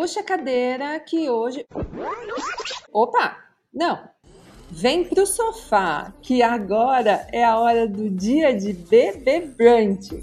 Puxa a cadeira que hoje. Opa! Não! Vem pro sofá, que agora é a hora do dia de bebê brunch.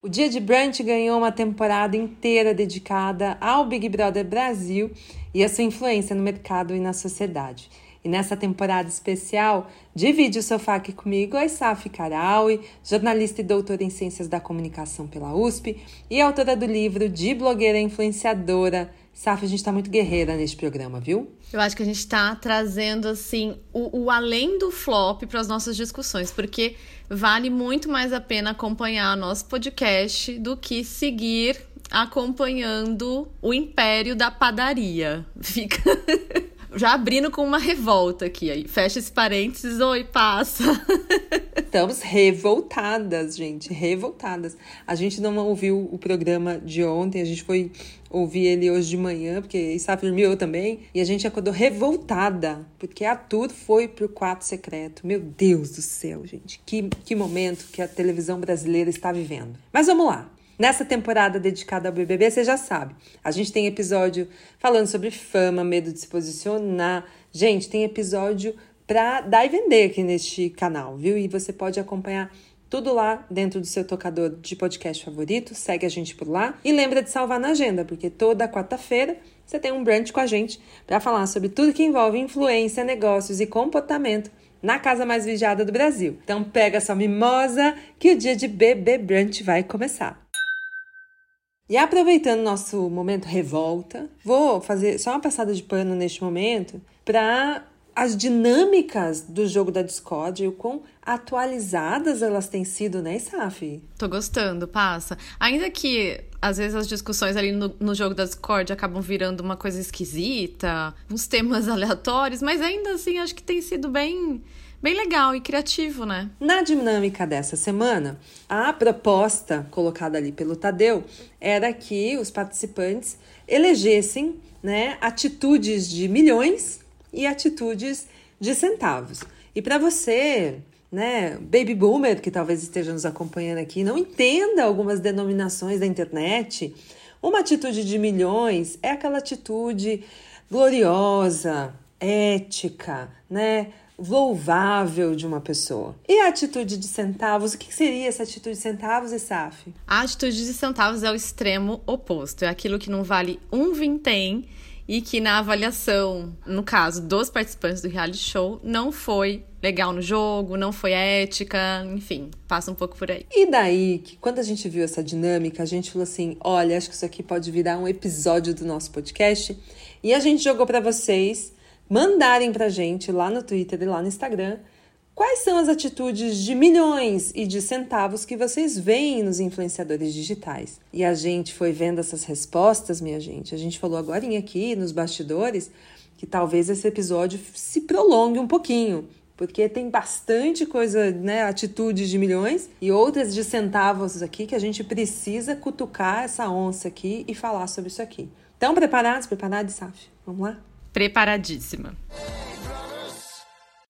O Dia de Brunch ganhou uma temporada inteira dedicada ao Big Brother Brasil e a sua influência no mercado e na sociedade. E nessa temporada especial, divide o sofá aqui comigo a Isaf Karaui, jornalista e doutora em Ciências da Comunicação pela USP e autora do livro De Blogueira Influenciadora. Saf, a gente está muito guerreira neste programa, viu? Eu acho que a gente está trazendo, assim, o, o além do flop para as nossas discussões, porque vale muito mais a pena acompanhar nosso podcast do que seguir acompanhando o império da padaria. Fica já abrindo com uma revolta aqui. Aí fecha esse parênteses, oi, passa. Estamos revoltadas, gente, revoltadas. A gente não ouviu o programa de ontem, a gente foi ouvir ele hoje de manhã, porque Isaf dormiu também, e a gente acordou revoltada, porque a Tour foi pro quarto secreto. Meu Deus do céu, gente, que, que momento que a televisão brasileira está vivendo. Mas vamos lá. Nessa temporada dedicada ao BBB, você já sabe. A gente tem episódio falando sobre fama, medo de se posicionar. Gente, tem episódio para dar e vender aqui neste canal, viu? E você pode acompanhar tudo lá dentro do seu tocador de podcast favorito. Segue a gente por lá e lembra de salvar na agenda, porque toda quarta-feira você tem um brunch com a gente para falar sobre tudo que envolve influência, negócios e comportamento na casa mais vigiada do Brasil. Então pega sua mimosa que o dia de bebê brunch vai começar. E aproveitando nosso momento revolta, vou fazer só uma passada de pano neste momento para as dinâmicas do jogo da Discord e o quão atualizadas elas têm sido, né, Saf? Tô gostando, passa. Ainda que às vezes as discussões ali no, no jogo da Discord acabam virando uma coisa esquisita, uns temas aleatórios, mas ainda assim acho que tem sido bem bem legal e criativo, né? Na dinâmica dessa semana, a proposta colocada ali pelo Tadeu era que os participantes elegessem né, atitudes de milhões e atitudes de centavos. E para você, né, baby boomer que talvez esteja nos acompanhando aqui, não entenda algumas denominações da internet, uma atitude de milhões é aquela atitude gloriosa, ética, né? Louvável de uma pessoa. E a atitude de centavos? O que seria essa atitude de centavos, Saf? A atitude de centavos é o extremo oposto. É aquilo que não vale um vintém e que na avaliação, no caso dos participantes do reality show, não foi legal no jogo, não foi ética, enfim, passa um pouco por aí. E daí, que quando a gente viu essa dinâmica, a gente falou assim: olha, acho que isso aqui pode virar um episódio do nosso podcast. E a gente jogou para vocês mandarem pra gente lá no Twitter e lá no Instagram quais são as atitudes de milhões e de centavos que vocês veem nos influenciadores digitais. E a gente foi vendo essas respostas, minha gente. A gente falou agora aqui nos bastidores que talvez esse episódio se prolongue um pouquinho, porque tem bastante coisa, né, atitudes de milhões e outras de centavos aqui que a gente precisa cutucar essa onça aqui e falar sobre isso aqui. Então, preparados? Preparados, Saf? Vamos lá? Preparadíssima.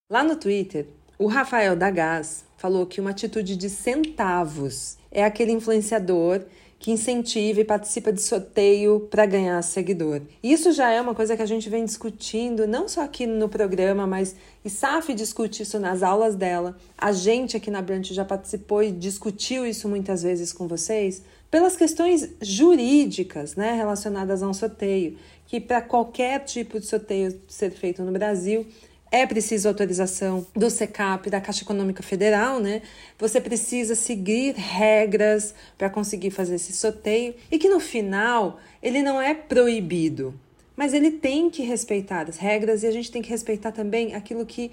Lá no Twitter, o Rafael Dagás falou que uma atitude de centavos é aquele influenciador que incentiva e participa de sorteio para ganhar seguidor. Isso já é uma coisa que a gente vem discutindo, não só aqui no programa, mas Isaf discute isso nas aulas dela. A gente aqui na Brant já participou e discutiu isso muitas vezes com vocês, pelas questões jurídicas né, relacionadas a um sorteio que para qualquer tipo de sorteio ser feito no Brasil é preciso autorização do SECAP, da Caixa Econômica Federal, né? Você precisa seguir regras para conseguir fazer esse sorteio e que no final ele não é proibido, mas ele tem que respeitar as regras e a gente tem que respeitar também aquilo que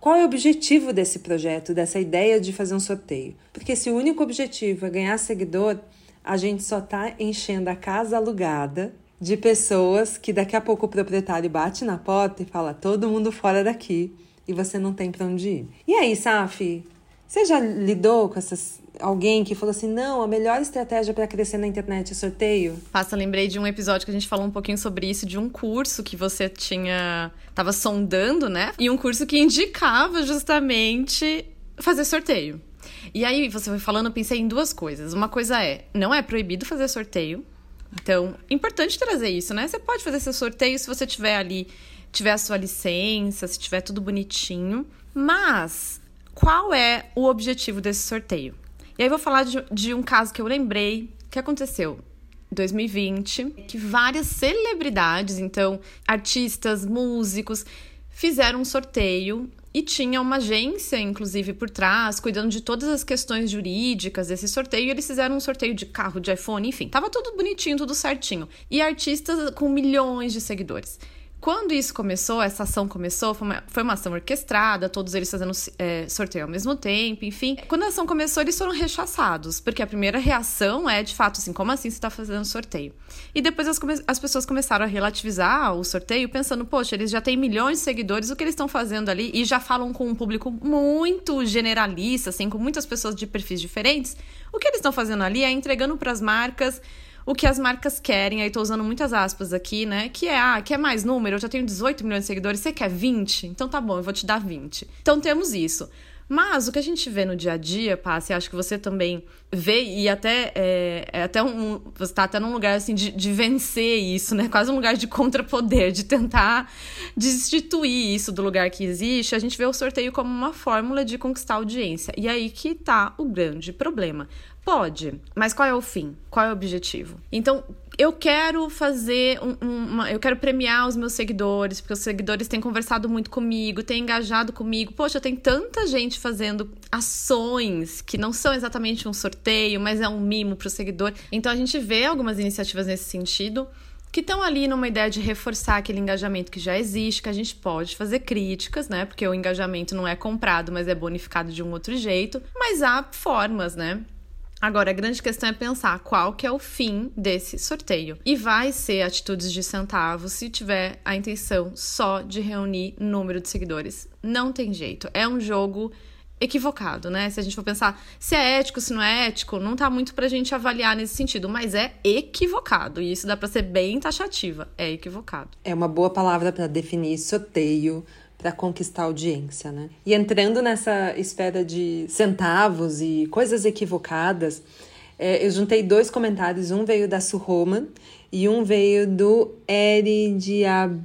qual é o objetivo desse projeto, dessa ideia de fazer um sorteio? Porque se o único objetivo é ganhar seguidor, a gente só está enchendo a casa alugada de pessoas que daqui a pouco o proprietário bate na porta e fala todo mundo fora daqui e você não tem para onde ir. E aí, Safi, você já lidou com essas alguém que falou assim: "Não, a melhor estratégia para crescer na internet é sorteio"? Passa, lembrei de um episódio que a gente falou um pouquinho sobre isso de um curso que você tinha tava sondando, né? E um curso que indicava justamente fazer sorteio. E aí você foi falando, eu pensei em duas coisas. Uma coisa é, não é proibido fazer sorteio. Então, importante trazer isso, né? Você pode fazer seu sorteio se você tiver ali, tiver a sua licença, se tiver tudo bonitinho. Mas qual é o objetivo desse sorteio? E aí vou falar de, de um caso que eu lembrei que aconteceu 2020, que várias celebridades, então artistas, músicos, fizeram um sorteio e tinha uma agência, inclusive, por trás, cuidando de todas as questões jurídicas desse sorteio. Eles fizeram um sorteio de carro, de iPhone, enfim, tava tudo bonitinho, tudo certinho. E artistas com milhões de seguidores. Quando isso começou, essa ação começou, foi uma, foi uma ação orquestrada, todos eles fazendo é, sorteio ao mesmo tempo, enfim. Quando a ação começou, eles foram rechaçados, porque a primeira reação é, de fato, assim, como assim você está fazendo sorteio? E depois as, as, pessoas começaram a relativizar o sorteio, pensando, poxa, eles já têm milhões de seguidores, o que eles estão fazendo ali? E já falam com um público muito generalista, assim, com muitas pessoas de perfis diferentes. O que eles estão fazendo ali é entregando para as marcas o que as marcas querem, aí tô usando muitas aspas aqui, né? Que é, ah, quer mais número? Eu já tenho 18 milhões de seguidores, você quer 20? Então tá bom, eu vou te dar 20. Então temos isso. Mas o que a gente vê no dia a dia, Passe, acho que você também vê, e até é, é até um. Você está até num lugar assim de, de vencer isso, né? Quase um lugar de contrapoder, de tentar destituir isso do lugar que existe. A gente vê o sorteio como uma fórmula de conquistar audiência. E aí que tá o grande problema. Pode, mas qual é o fim? Qual é o objetivo? Então, eu quero fazer um, uma. Eu quero premiar os meus seguidores, porque os seguidores têm conversado muito comigo, têm engajado comigo. Poxa, tem tanta gente fazendo ações que não são exatamente um sorteio, mas é um mimo para o seguidor. Então, a gente vê algumas iniciativas nesse sentido que estão ali numa ideia de reforçar aquele engajamento que já existe, que a gente pode fazer críticas, né? Porque o engajamento não é comprado, mas é bonificado de um outro jeito. Mas há formas, né? Agora, a grande questão é pensar qual que é o fim desse sorteio. E vai ser atitudes de centavos se tiver a intenção só de reunir número de seguidores. Não tem jeito. É um jogo equivocado, né? Se a gente for pensar se é ético, se não é ético, não tá muito pra gente avaliar nesse sentido, mas é equivocado. E isso dá pra ser bem taxativa. É equivocado. É uma boa palavra para definir sorteio para conquistar audiência, né? E entrando nessa esfera de centavos e coisas equivocadas, é, eu juntei dois comentários, um veio da Surroman e um veio do Eri Diabaia.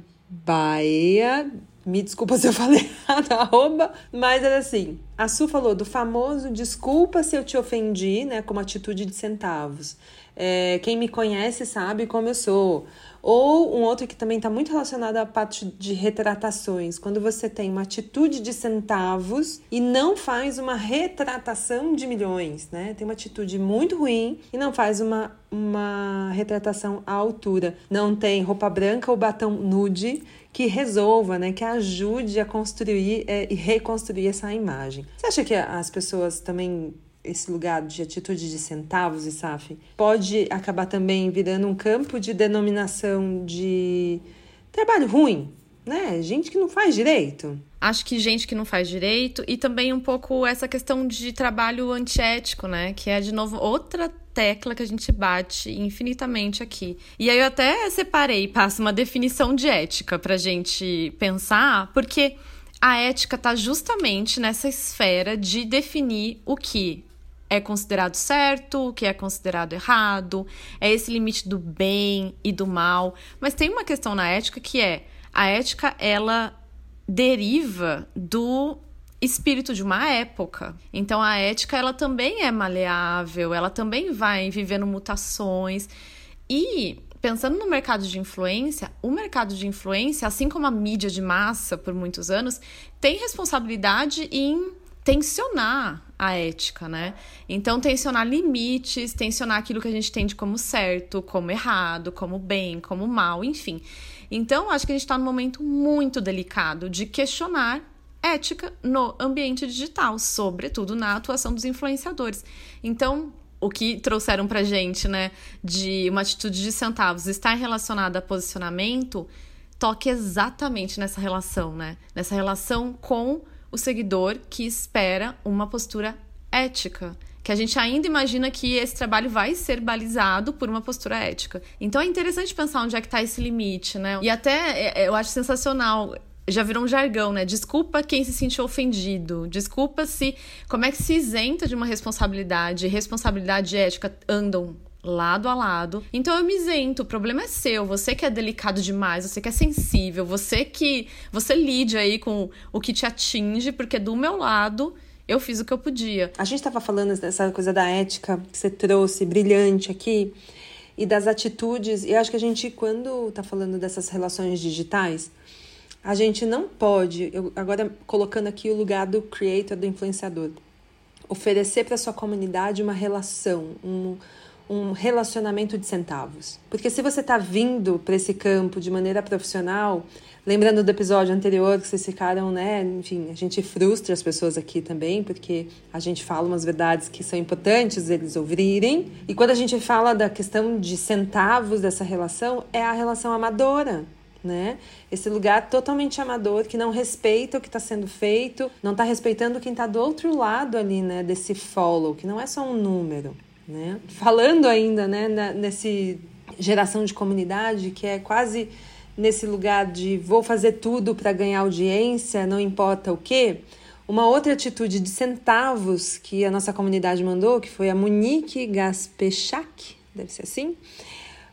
Me desculpa se eu falei errado, arroba, mas era assim. A Su falou do famoso desculpa se eu te ofendi, né, como atitude de centavos. É, quem me conhece sabe como eu sou. Ou um outro que também está muito relacionado à parte de retratações, quando você tem uma atitude de centavos e não faz uma retratação de milhões, né? Tem uma atitude muito ruim e não faz uma, uma retratação à altura. Não tem roupa branca ou batom nude que resolva, né, que ajude a construir é, e reconstruir essa imagem. Você acha que as pessoas também esse lugar de atitude de centavos e SAF pode acabar também virando um campo de denominação de trabalho ruim, né? Gente que não faz direito. Acho que gente que não faz direito e também um pouco essa questão de trabalho antiético, né? Que é, de novo, outra tecla que a gente bate infinitamente aqui. E aí eu até separei, passo uma definição de ética pra gente pensar, porque a ética está justamente nessa esfera de definir o que é considerado certo, o que é considerado errado, é esse limite do bem e do mal. Mas tem uma questão na ética que é a ética ela deriva do espírito de uma época. Então a ética ela também é maleável, ela também vai vivendo mutações e pensando no mercado de influência, o mercado de influência, assim como a mídia de massa por muitos anos, tem responsabilidade em tensionar a ética, né? Então, tensionar limites, tensionar aquilo que a gente entende como certo, como errado, como bem, como mal, enfim. Então, acho que a gente está num momento muito delicado de questionar ética no ambiente digital, sobretudo na atuação dos influenciadores. Então, o que trouxeram pra gente, né, de uma atitude de centavos estar relacionada a posicionamento, toque exatamente nessa relação, né? Nessa relação com o seguidor que espera uma postura ética. Que a gente ainda imagina que esse trabalho vai ser balizado por uma postura ética. Então é interessante pensar onde é que está esse limite, né? E até é, é, eu acho sensacional já virou um jargão, né? Desculpa quem se sentiu ofendido. Desculpa se. Como é que se isenta de uma responsabilidade? Responsabilidade ética andam lado a lado. Então eu me isento, o problema é seu, você que é delicado demais, você que é sensível, você que você lide aí com o que te atinge, porque do meu lado eu fiz o que eu podia. A gente estava falando dessa coisa da ética que você trouxe brilhante aqui e das atitudes, e acho que a gente quando está falando dessas relações digitais, a gente não pode, eu, agora colocando aqui o lugar do creator, do influenciador, oferecer para sua comunidade uma relação, um um relacionamento de centavos. Porque se você está vindo para esse campo de maneira profissional, lembrando do episódio anterior que vocês ficaram, né? Enfim, a gente frustra as pessoas aqui também, porque a gente fala umas verdades que são importantes eles ouvirem. E quando a gente fala da questão de centavos dessa relação, é a relação amadora. Né? Esse lugar totalmente amador que não respeita o que está sendo feito, não está respeitando quem está do outro lado ali, né? Desse follow, que não é só um número. Né? Falando ainda né, na, nesse geração de comunidade, que é quase nesse lugar de vou fazer tudo para ganhar audiência, não importa o quê. Uma outra atitude de centavos que a nossa comunidade mandou, que foi a Monique Gaspechak, deve ser assim,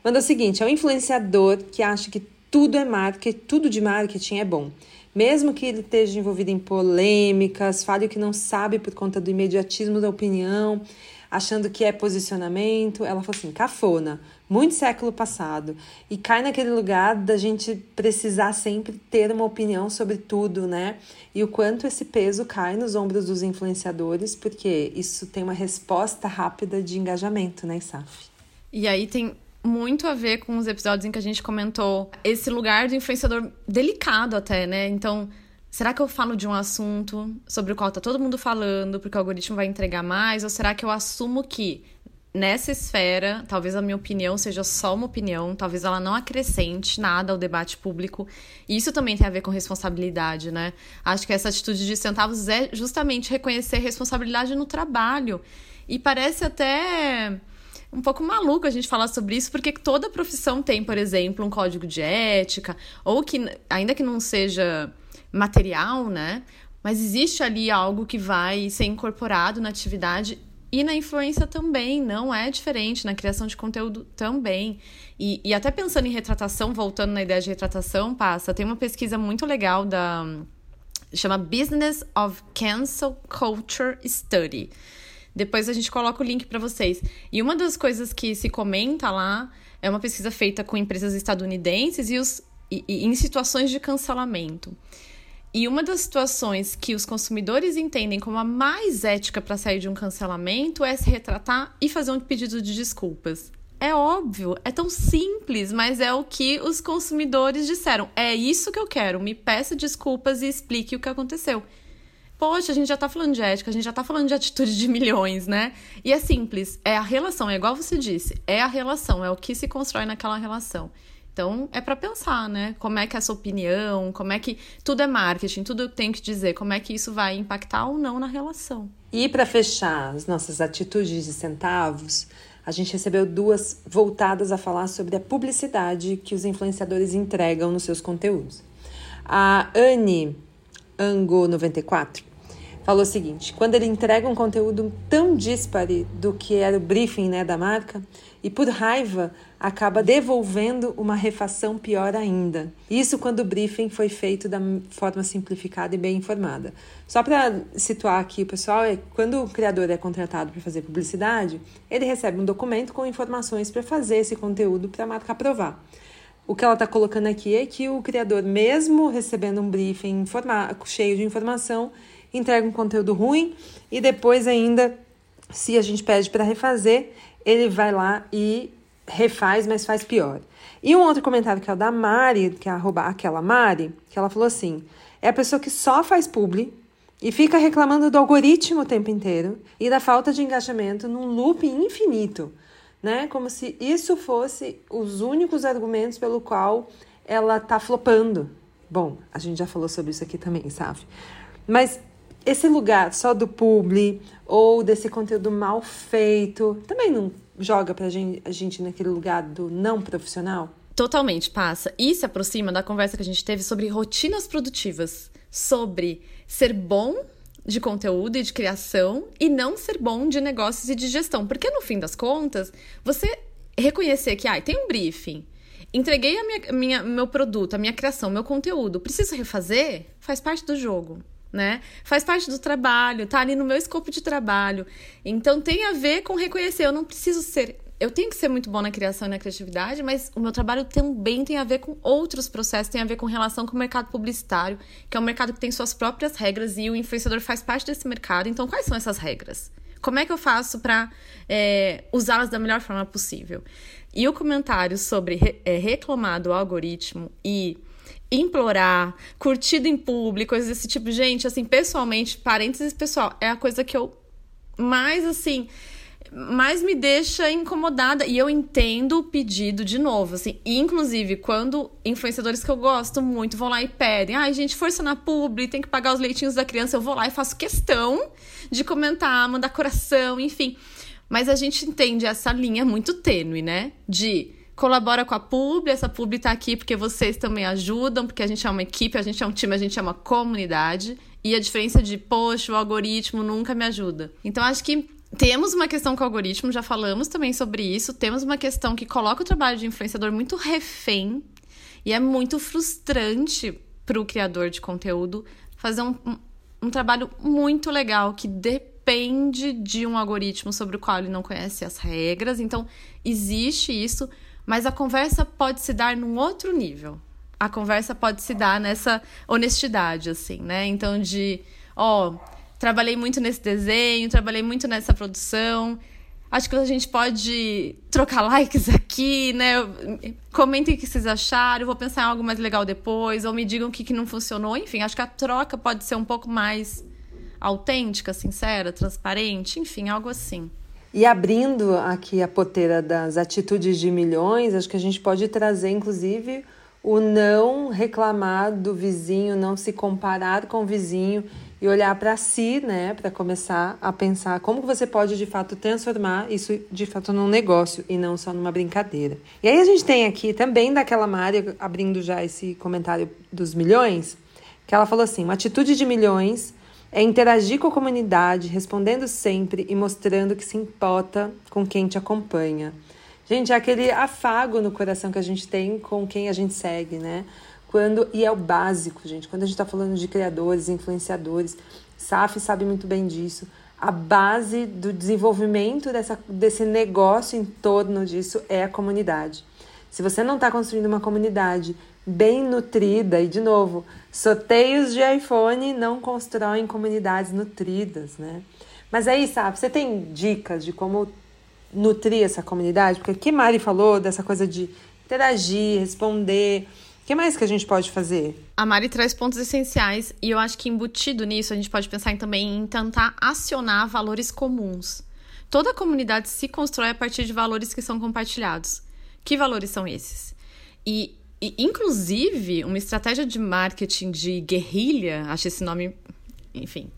mandou o seguinte: é um influenciador que acha que tudo é marketing, tudo de marketing é bom. Mesmo que ele esteja envolvido em polêmicas, fale o que não sabe por conta do imediatismo da opinião, achando que é posicionamento. Ela falou assim: cafona, muito século passado. E cai naquele lugar da gente precisar sempre ter uma opinião sobre tudo, né? E o quanto esse peso cai nos ombros dos influenciadores, porque isso tem uma resposta rápida de engajamento, né, Saf? E aí tem muito a ver com os episódios em que a gente comentou esse lugar do influenciador delicado até, né? Então, Será que eu falo de um assunto sobre o qual tá todo mundo falando, porque o algoritmo vai entregar mais? Ou será que eu assumo que nessa esfera, talvez a minha opinião seja só uma opinião, talvez ela não acrescente nada ao debate público. E isso também tem a ver com responsabilidade, né? Acho que essa atitude de centavos é justamente reconhecer responsabilidade no trabalho. E parece até um pouco maluco a gente falar sobre isso, porque toda profissão tem, por exemplo, um código de ética, ou que, ainda que não seja material, né? Mas existe ali algo que vai ser incorporado na atividade e na influência também, não é diferente, na criação de conteúdo também. E, e até pensando em retratação, voltando na ideia de retratação, passa, tem uma pesquisa muito legal da. chama Business of Cancel Culture Study. Depois a gente coloca o link para vocês. E uma das coisas que se comenta lá é uma pesquisa feita com empresas estadunidenses e, os, e, e em situações de cancelamento. E uma das situações que os consumidores entendem como a mais ética para sair de um cancelamento é se retratar e fazer um pedido de desculpas. É óbvio, é tão simples, mas é o que os consumidores disseram. É isso que eu quero, me peça desculpas e explique o que aconteceu. Poxa, a gente já tá falando de ética, a gente já tá falando de atitude de milhões, né? E é simples, é a relação, é igual você disse, é a relação, é o que se constrói naquela relação. Então, é para pensar, né? Como é que é essa opinião, como é que tudo é marketing, tudo tenho que dizer, como é que isso vai impactar ou não na relação. E para fechar as nossas atitudes de centavos, a gente recebeu duas voltadas a falar sobre a publicidade que os influenciadores entregam nos seus conteúdos. A Anne Ango 94 falou o seguinte: quando ele entrega um conteúdo tão dispare do que era o briefing né, da marca, e por raiva acaba devolvendo uma refação pior ainda. Isso quando o briefing foi feito da forma simplificada e bem informada. Só para situar aqui, pessoal, é quando o criador é contratado para fazer publicidade, ele recebe um documento com informações para fazer esse conteúdo para a marca aprovar. O que ela está colocando aqui é que o criador, mesmo recebendo um briefing cheio de informação, entrega um conteúdo ruim e depois ainda, se a gente pede para refazer, ele vai lá e refaz, mas faz pior. E um outro comentário que é o da Mari, que é arroba aquela Mari, que ela falou assim: é a pessoa que só faz publi e fica reclamando do algoritmo o tempo inteiro e da falta de engajamento num loop infinito, né? Como se isso fosse os únicos argumentos pelo qual ela tá flopando. Bom, a gente já falou sobre isso aqui também, sabe? Mas esse lugar só do publi ou desse conteúdo mal feito também não joga pra gente, a gente naquele lugar do não profissional? Totalmente, passa. E se aproxima da conversa que a gente teve sobre rotinas produtivas, sobre ser bom de conteúdo e de criação e não ser bom de negócios e de gestão. Porque no fim das contas, você reconhecer que ah, tem um briefing, entreguei a minha, minha, meu produto, a minha criação, meu conteúdo, preciso refazer, faz parte do jogo. Né? Faz parte do trabalho, tá ali no meu escopo de trabalho. Então tem a ver com reconhecer, eu não preciso ser eu tenho que ser muito bom na criação e na criatividade, mas o meu trabalho também tem a ver com outros processos, tem a ver com relação com o mercado publicitário, que é um mercado que tem suas próprias regras e o influenciador faz parte desse mercado. Então, quais são essas regras? Como é que eu faço para é, usá-las da melhor forma possível? E o comentário sobre re, é, reclamar do algoritmo e implorar, curtido em público, coisas desse tipo, gente, assim, pessoalmente, parênteses pessoal, é a coisa que eu mais assim mais me deixa incomodada. E eu entendo o pedido de novo, assim. inclusive, quando influenciadores que eu gosto muito vão lá e pedem, ai, gente, força na publi, tem que pagar os leitinhos da criança, eu vou lá e faço questão de comentar, mandar coração, enfim. Mas a gente entende essa linha muito tênue, né? De colabora com a publi, essa publi tá aqui porque vocês também ajudam, porque a gente é uma equipe, a gente é um time, a gente é uma comunidade. E a diferença de, poxa, o algoritmo nunca me ajuda. Então, acho que temos uma questão com o algoritmo, já falamos também sobre isso. Temos uma questão que coloca o trabalho de influenciador muito refém e é muito frustrante para o criador de conteúdo fazer um, um, trabalho muito legal que depende de um algoritmo sobre o qual ele não conhece as regras. Então, existe isso, mas a conversa pode se dar num outro nível. A conversa pode se dar nessa honestidade, assim, né? Então, de, ó. Trabalhei muito nesse desenho, trabalhei muito nessa produção. Acho que a gente pode trocar likes aqui, né? Comentem o que vocês acharam, vou pensar em algo mais legal depois, ou me digam o que, que não funcionou. Enfim, acho que a troca pode ser um pouco mais autêntica, sincera, transparente, enfim, algo assim. E abrindo aqui a poteira das atitudes de milhões, acho que a gente pode trazer, inclusive, o não reclamar do vizinho, não se comparar com o vizinho e olhar para si, né, para começar a pensar como você pode de fato transformar isso de fato num negócio e não só numa brincadeira. E aí a gente tem aqui também daquela Mária abrindo já esse comentário dos milhões, que ela falou assim: "Uma atitude de milhões é interagir com a comunidade, respondendo sempre e mostrando que se importa com quem te acompanha." Gente, é aquele afago no coração que a gente tem com quem a gente segue, né? Quando, e é o básico, gente. Quando a gente está falando de criadores, influenciadores, SAF sabe muito bem disso. A base do desenvolvimento dessa, desse negócio em torno disso é a comunidade. Se você não está construindo uma comunidade bem nutrida, e de novo, sorteios de iPhone não constroem comunidades nutridas, né? Mas aí, sabe, você tem dicas de como nutrir essa comunidade? Porque aqui Mari falou dessa coisa de interagir, responder que mais que a gente pode fazer? A Mari traz pontos essenciais e eu acho que embutido nisso a gente pode pensar também em tentar acionar valores comuns. Toda comunidade se constrói a partir de valores que são compartilhados. Que valores são esses? E, e inclusive, uma estratégia de marketing de guerrilha, acho esse nome, enfim.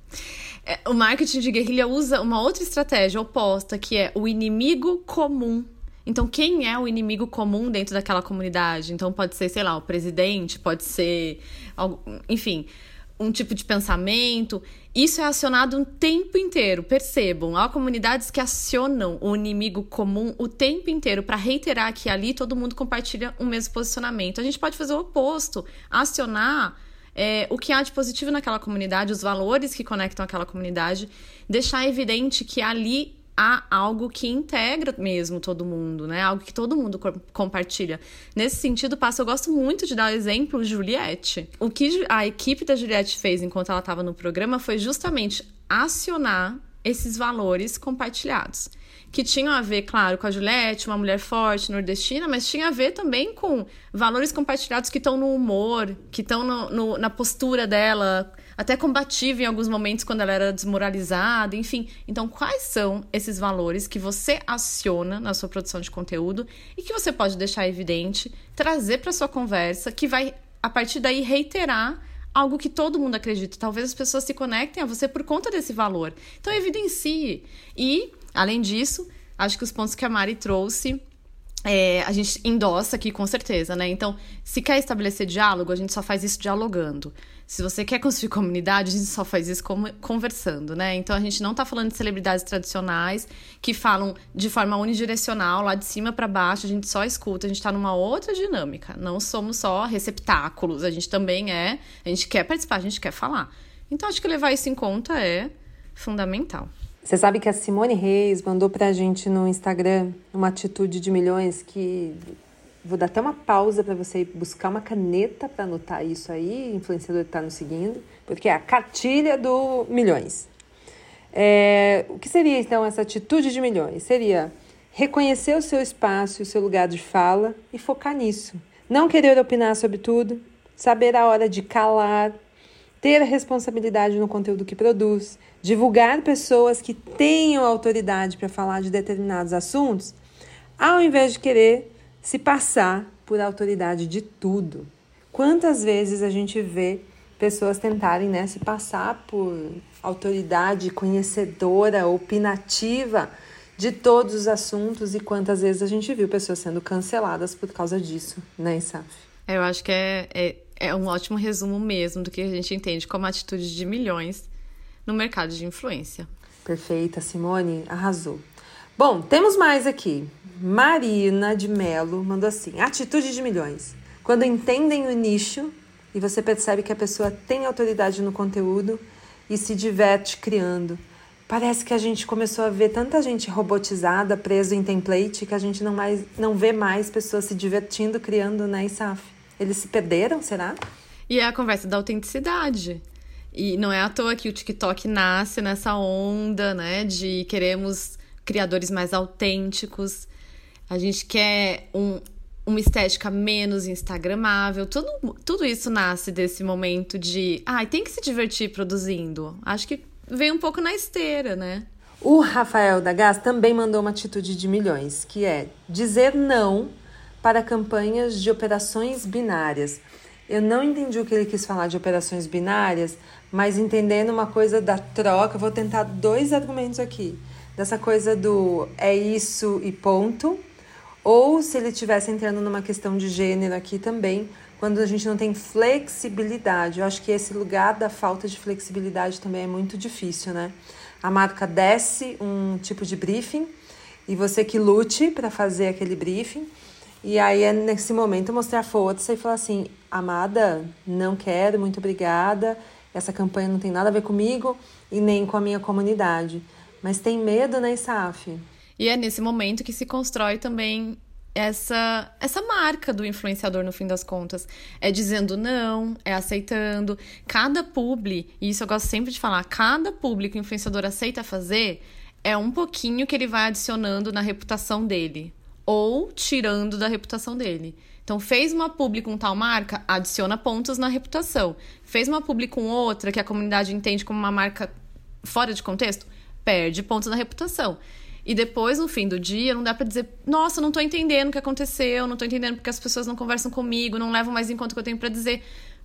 É, o marketing de guerrilha usa uma outra estratégia oposta, que é o inimigo comum então, quem é o inimigo comum dentro daquela comunidade? Então, pode ser, sei lá, o presidente, pode ser, enfim, um tipo de pensamento. Isso é acionado o tempo inteiro. Percebam, há comunidades que acionam o inimigo comum o tempo inteiro para reiterar que ali todo mundo compartilha o mesmo posicionamento. A gente pode fazer o oposto, acionar. É, o que há de positivo naquela comunidade, os valores que conectam aquela comunidade, deixar evidente que ali há algo que integra mesmo todo mundo, né? Algo que todo mundo compartilha. Nesse sentido, passo, eu gosto muito de dar o exemplo Juliette. O que a equipe da Juliette fez enquanto ela estava no programa foi justamente acionar esses valores compartilhados. Que tinham a ver, claro, com a Juliette, uma mulher forte, nordestina, mas tinha a ver também com valores compartilhados que estão no humor, que estão na postura dela, até combativa em alguns momentos quando ela era desmoralizada, enfim. Então, quais são esses valores que você aciona na sua produção de conteúdo e que você pode deixar evidente, trazer para sua conversa, que vai a partir daí reiterar algo que todo mundo acredita. Talvez as pessoas se conectem a você por conta desse valor. Então, evidencie. E, além disso, acho que os pontos que a Mari trouxe é, a gente endossa aqui com certeza, né? Então, se quer estabelecer diálogo, a gente só faz isso dialogando. Se você quer construir comunidade, a gente só faz isso conversando, né? Então a gente não tá falando de celebridades tradicionais que falam de forma unidirecional, lá de cima para baixo, a gente só escuta, a gente tá numa outra dinâmica. Não somos só receptáculos, a gente também é, a gente quer participar, a gente quer falar. Então acho que levar isso em conta é fundamental. Você sabe que a Simone Reis mandou pra gente no Instagram uma atitude de milhões que Vou dar até uma pausa para você buscar uma caneta para anotar isso aí, influenciador está nos seguindo, porque é a cartilha do milhões. É, o que seria então essa atitude de milhões? Seria reconhecer o seu espaço e o seu lugar de fala e focar nisso. Não querer opinar sobre tudo, saber a hora de calar, ter responsabilidade no conteúdo que produz, divulgar pessoas que tenham autoridade para falar de determinados assuntos, ao invés de querer se passar por autoridade de tudo. Quantas vezes a gente vê pessoas tentarem né, se passar por autoridade conhecedora, opinativa de todos os assuntos e quantas vezes a gente viu pessoas sendo canceladas por causa disso, né, Isaf? É, eu acho que é, é, é um ótimo resumo mesmo do que a gente entende como atitude de milhões no mercado de influência. Perfeita, Simone, arrasou. Bom, temos mais aqui. Marina de Melo mandou assim: atitude de milhões. Quando entendem o nicho e você percebe que a pessoa tem autoridade no conteúdo e se diverte criando. Parece que a gente começou a ver tanta gente robotizada, preso em template, que a gente não, mais, não vê mais pessoas se divertindo, criando, né, Isaf? Eles se perderam, será? E é a conversa da autenticidade. E não é à toa que o TikTok nasce nessa onda, né, de queremos criadores mais autênticos. A gente quer um, uma estética menos instagramável. Tudo, tudo isso nasce desse momento de, ai, ah, tem que se divertir produzindo. Acho que vem um pouco na esteira, né? O Rafael da Gás também mandou uma atitude de milhões, que é dizer não para campanhas de operações binárias. Eu não entendi o que ele quis falar de operações binárias, mas entendendo uma coisa da troca, vou tentar dois argumentos aqui. Dessa coisa do é isso e ponto, ou se ele estivesse entrando numa questão de gênero aqui também, quando a gente não tem flexibilidade. Eu acho que esse lugar da falta de flexibilidade também é muito difícil, né? A marca desce um tipo de briefing e você que lute para fazer aquele briefing. E aí é nesse momento mostrar força e falar assim: amada, não quero, muito obrigada. Essa campanha não tem nada a ver comigo e nem com a minha comunidade. Mas tem medo, né, Saf? E é nesse momento que se constrói também essa essa marca do influenciador no fim das contas. É dizendo não, é aceitando. Cada publi, e isso eu gosto sempre de falar, cada publi que o influenciador aceita fazer é um pouquinho que ele vai adicionando na reputação dele ou tirando da reputação dele. Então, fez uma publi com tal marca, adiciona pontos na reputação. Fez uma publi com outra que a comunidade entende como uma marca fora de contexto, perde pontos na reputação. E depois, no fim do dia, não dá para dizer, nossa, não tô entendendo o que aconteceu, não tô entendendo porque as pessoas não conversam comigo, não levam mais em conta o que eu tenho para dizer.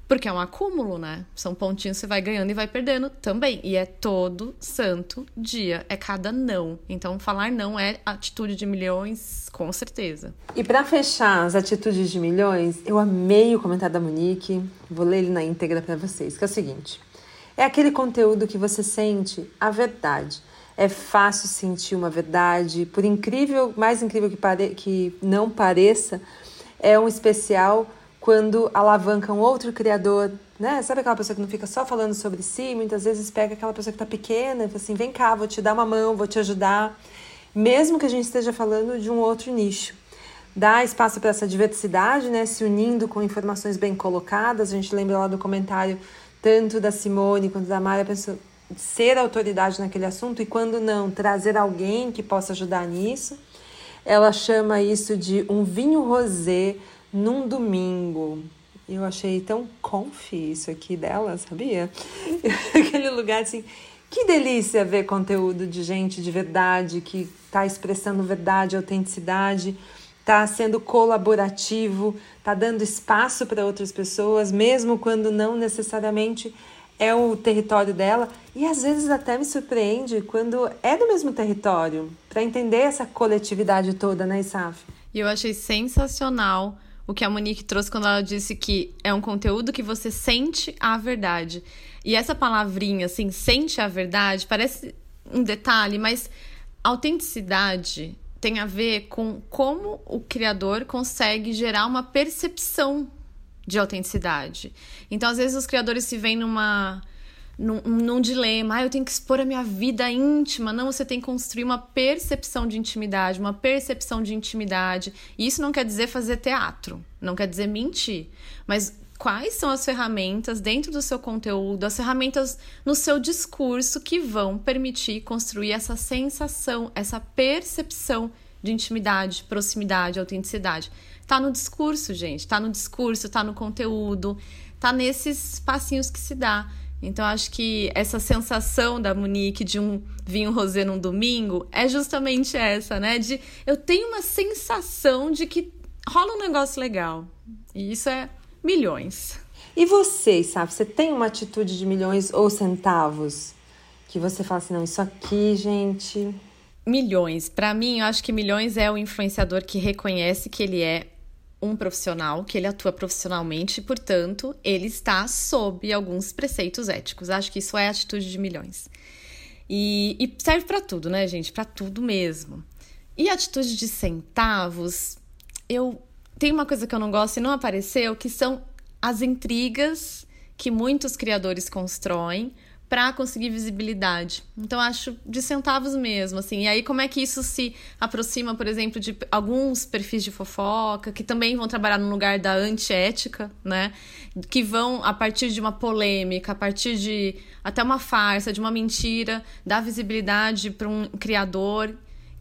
Porque é um acúmulo, né? São pontinhos que você vai ganhando e vai perdendo também. E é todo santo dia. É cada não. Então, falar não é atitude de milhões, com certeza. E para fechar as atitudes de milhões, eu amei o comentário da Monique. Vou ler ele na íntegra para vocês, que é o seguinte. É aquele conteúdo que você sente a verdade é fácil sentir uma verdade, por incrível, mais incrível que, pare, que não pareça, é um especial quando alavanca um outro criador, né? Sabe aquela pessoa que não fica só falando sobre si? Muitas vezes pega aquela pessoa que está pequena e fala assim: vem cá, vou te dar uma mão, vou te ajudar, mesmo que a gente esteja falando de um outro nicho. Dá espaço para essa diversidade, né? Se unindo com informações bem colocadas. A gente lembra lá do comentário tanto da Simone quanto da Mara, ser autoridade naquele assunto e quando não, trazer alguém que possa ajudar nisso. Ela chama isso de um vinho rosé num domingo. Eu achei tão conf isso aqui dela, sabia? Aquele lugar assim. Que delícia ver conteúdo de gente de verdade que está expressando verdade, autenticidade, está sendo colaborativo, está dando espaço para outras pessoas, mesmo quando não necessariamente é o território dela e às vezes até me surpreende quando é do mesmo território, para entender essa coletividade toda, né, Isaf? E eu achei sensacional o que a Monique trouxe quando ela disse que é um conteúdo que você sente a verdade. E essa palavrinha, assim, sente a verdade, parece um detalhe, mas autenticidade tem a ver com como o criador consegue gerar uma percepção de autenticidade. Então, às vezes, os criadores se veem numa num, num dilema, ah, eu tenho que expor a minha vida íntima. Não, você tem que construir uma percepção de intimidade, uma percepção de intimidade. E isso não quer dizer fazer teatro, não quer dizer mentir, mas quais são as ferramentas dentro do seu conteúdo, as ferramentas no seu discurso que vão permitir construir essa sensação, essa percepção de intimidade, proximidade, autenticidade. Tá no discurso, gente, tá no discurso, tá no conteúdo, tá nesses passinhos que se dá. Então, acho que essa sensação da Monique de um vinho rosé num domingo é justamente essa, né? De eu tenho uma sensação de que rola um negócio legal. E isso é milhões. E você, sabe? Você tem uma atitude de milhões ou centavos que você fala assim: não, isso aqui, gente. Milhões. Para mim, eu acho que milhões é o influenciador que reconhece que ele é um profissional, que ele atua profissionalmente, portanto, ele está sob alguns preceitos éticos. Acho que isso é atitude de milhões. E, e serve para tudo, né, gente? Para tudo mesmo. E atitude de centavos, eu tem uma coisa que eu não gosto e não apareceu, que são as intrigas que muitos criadores constroem para conseguir visibilidade. Então acho de centavos mesmo, assim. E aí como é que isso se aproxima, por exemplo, de alguns perfis de fofoca que também vão trabalhar no lugar da antiética, né? Que vão a partir de uma polêmica, a partir de até uma farsa, de uma mentira, dar visibilidade para um criador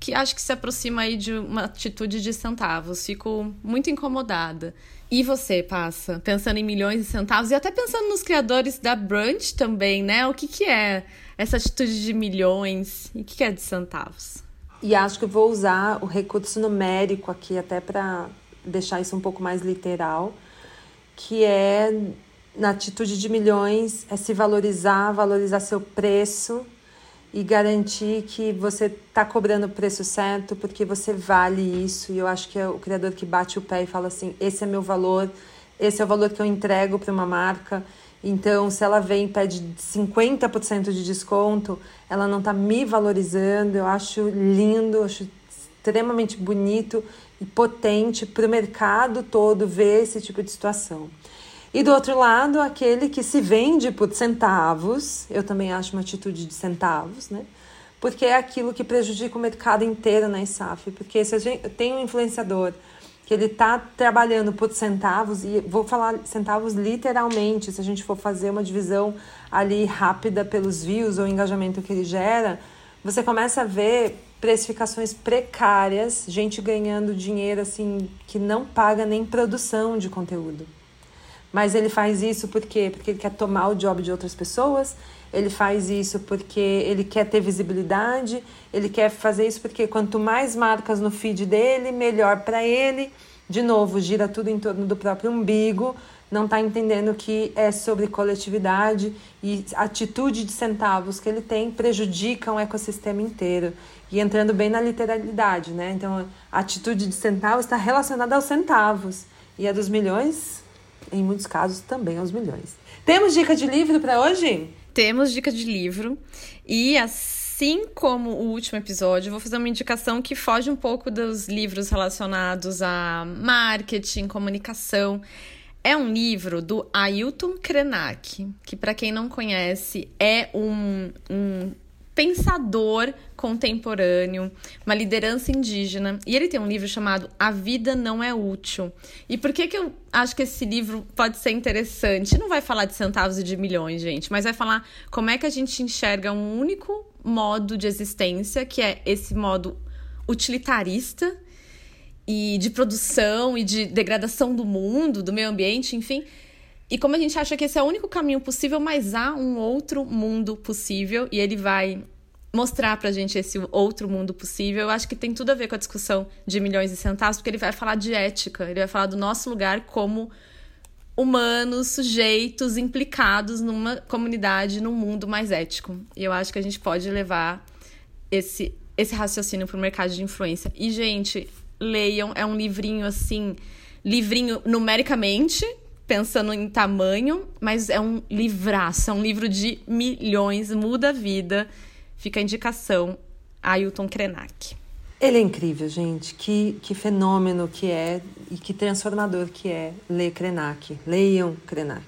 que acho que se aproxima aí de uma atitude de centavos. Fico muito incomodada. E você, passa, pensando em milhões de centavos e até pensando nos criadores da Brunch também, né? O que, que é essa atitude de milhões e o que, que é de centavos? E acho que vou usar o recurso numérico aqui até para deixar isso um pouco mais literal, que é na atitude de milhões é se valorizar, valorizar seu preço e garantir que você está cobrando o preço certo porque você vale isso. E eu acho que é o criador que bate o pé e fala assim: esse é meu valor, esse é o valor que eu entrego para uma marca. Então, se ela vem e pede 50% de desconto, ela não está me valorizando. Eu acho lindo, acho extremamente bonito e potente para o mercado todo ver esse tipo de situação. E do outro lado, aquele que se vende por centavos, eu também acho uma atitude de centavos, né? Porque é aquilo que prejudica o mercado inteiro na ISAF. Porque se a gente tem um influenciador que ele está trabalhando por centavos, e vou falar centavos literalmente, se a gente for fazer uma divisão ali rápida pelos views ou engajamento que ele gera, você começa a ver precificações precárias, gente ganhando dinheiro assim que não paga nem produção de conteúdo. Mas ele faz isso por quê? Porque ele quer tomar o job de outras pessoas, ele faz isso porque ele quer ter visibilidade, ele quer fazer isso porque quanto mais marcas no feed dele, melhor para ele. De novo, gira tudo em torno do próprio umbigo, não está entendendo que é sobre coletividade e atitude de centavos que ele tem prejudica o ecossistema inteiro. E entrando bem na literalidade, né? Então, a atitude de centavos está relacionada aos centavos. E a dos milhões em muitos casos também aos milhões. Temos dica de livro para hoje? Temos dica de livro e assim como o último episódio, vou fazer uma indicação que foge um pouco dos livros relacionados a marketing, comunicação. É um livro do Ailton Krenak, que para quem não conhece é um, um pensador contemporâneo, uma liderança indígena. E ele tem um livro chamado A Vida Não É Útil. E por que, que eu acho que esse livro pode ser interessante? Não vai falar de centavos e de milhões, gente, mas vai falar como é que a gente enxerga um único modo de existência, que é esse modo utilitarista e de produção e de degradação do mundo, do meio ambiente, enfim e como a gente acha que esse é o único caminho possível, mas há um outro mundo possível e ele vai mostrar pra gente esse outro mundo possível. Eu acho que tem tudo a ver com a discussão de milhões de centavos, porque ele vai falar de ética, ele vai falar do nosso lugar como humanos, sujeitos implicados numa comunidade, num mundo mais ético. E eu acho que a gente pode levar esse esse raciocínio para o mercado de influência. E gente, leiam. É um livrinho assim, livrinho numericamente, pensando em tamanho, mas é um livraço, é um livro de milhões, muda a vida. Fica a indicação, Ailton Krenak. Ele é incrível, gente. Que, que fenômeno que é e que transformador que é ler Krenak. Leiam Krenak.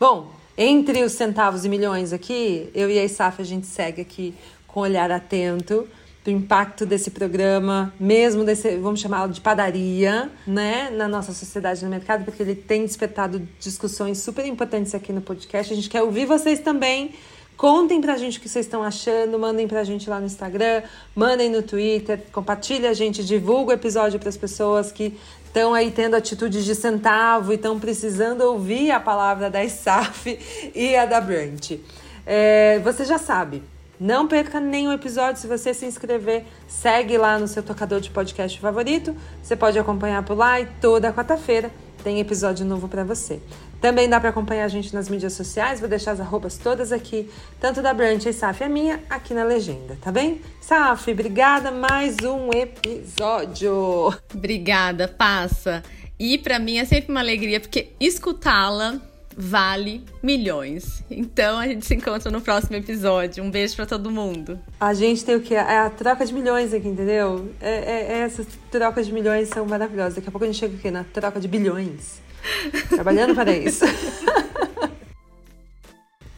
Bom, entre os centavos e milhões aqui, eu e a Isaf a gente segue aqui com olhar atento do impacto desse programa, mesmo desse, vamos chamá-lo de padaria, né, na nossa sociedade no mercado, porque ele tem despertado discussões super importantes aqui no podcast. A gente quer ouvir vocês também. Contem pra gente o que vocês estão achando, mandem pra gente lá no Instagram, mandem no Twitter, compartilha a gente, divulga o episódio para as pessoas que estão aí tendo atitudes de centavo e estão precisando ouvir a palavra da ISAF e a da Brant. É, você já sabe, não perca nenhum episódio. Se você se inscrever, segue lá no seu tocador de podcast favorito. Você pode acompanhar por lá e toda quarta-feira tem episódio novo para você. Também dá para acompanhar a gente nas mídias sociais, vou deixar as arrobas todas aqui, tanto da Brant e Saf a minha, aqui na legenda, tá bem? Saf, obrigada, mais um episódio. Obrigada, passa. E para mim é sempre uma alegria, porque escutá-la vale milhões. Então a gente se encontra no próximo episódio. Um beijo para todo mundo. A gente tem o que? É a troca de milhões aqui, entendeu? É, é, é, essas trocas de milhões são maravilhosas. Daqui a pouco a gente chega aqui na troca de bilhões. Trabalhando para isso.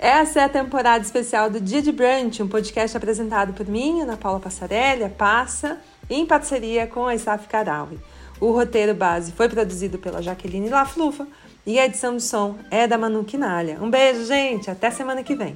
Essa é a temporada especial do Dia de Brunch, um podcast apresentado por mim, Ana Paula Passarelli, a Passa, em parceria com a Isaf Caraui. O roteiro base foi produzido pela Jaqueline Laflufa e a edição de som é da Manu Quinalha. Um beijo, gente. Até semana que vem.